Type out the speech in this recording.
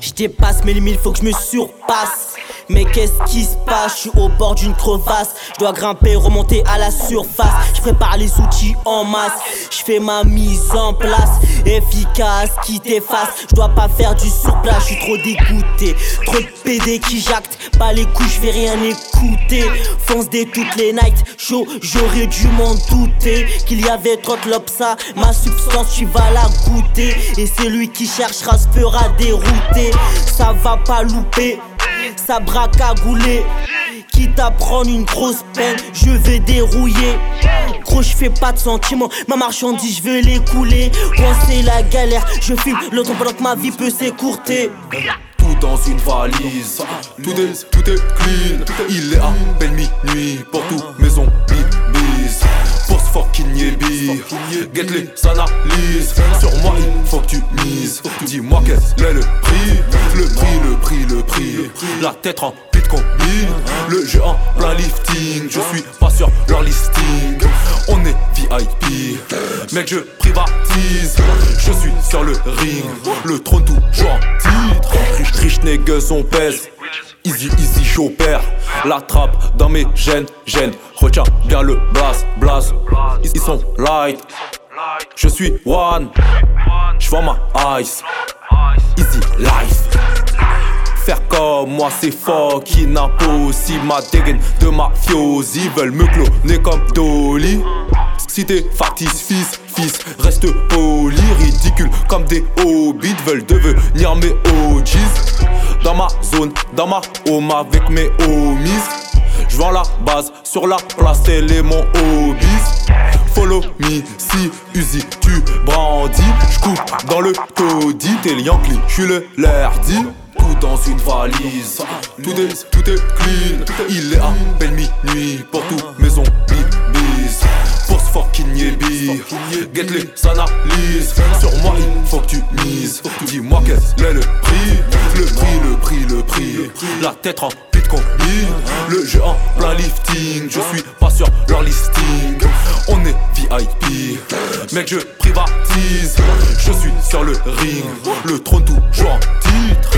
Je dépasse mes limites, faut que je me surpasse. Mais qu'est-ce qui se passe? Je suis au bord d'une crevasse. Je dois grimper, remonter à la surface. Je prépare les outils en masse. Je fais ma mise en place. Efficace, qui t'efface. Je dois pas faire du surplace. Je suis trop dégoûté. Trop de PD qui jactent. Pas les coups, je vais rien écouter. Fonce des toutes les nights. Chaud, j'aurais dû m'en douter. Qu'il y avait trop de lopsa. Ma substance, tu vas la goûter. Et c'est lui qui cherchera se fera dérouter. Ça va pas louper ça braque à gouler. Quitte à prendre une grosse peine, je vais dérouiller. Gros, je fais pas de sentiments, ma marchandise, je veux l'écouler. Quand c'est la galère, je filme le temps que ma vie peut s'écourter. Tout dans une valise, tout est, tout est clean. Il est à peine minuit pour tout maison fucking yébi, get les analyses. Sur moi, il faut que tu mises. Dis-moi quel est le prix, le prix, le prix, le prix. La tête en pit combine, le jeu en plein lifting. Je suis pas sur leur listing. On est VIP, mec, je privatise. Je suis sur le ring, le trône toujours en titre. Riche, riche, niggas, on pèse. Easy, easy, j'opère. La trappe dans mes gènes, gènes. Retiens bien le blast, blast. Light. Je suis one. J'vends ma ice. Easy life. Faire comme moi c'est fucking impossible Ma dégaine de mafiosi Veulent me cloner comme Dolly Si t'es factice fils, fils Reste poli, ridicule comme des hobbits Veulent devenir mes OGs Dans ma zone, dans ma home avec mes homies je vends la base sur la place, tel est mon hobby. Follow me, si Uzi, tu brandis. J'coupe dans le taudis, t'es Yankee, j'suis le lerdi. Tout dans une valise, tout est, tout est clean. Il est à peine minuit pour tout maison bis. Pour ce fucking yébi, get les analyses. Sur moi, il faut que tu mises. Dis-moi quel est le prix, le prix, le prix, le prix. La tête en pit combine, le jeu en plein lifting. Je suis pas sur leur listing. Mec, je privatise. Je suis sur le ring, le trône toujours en titre.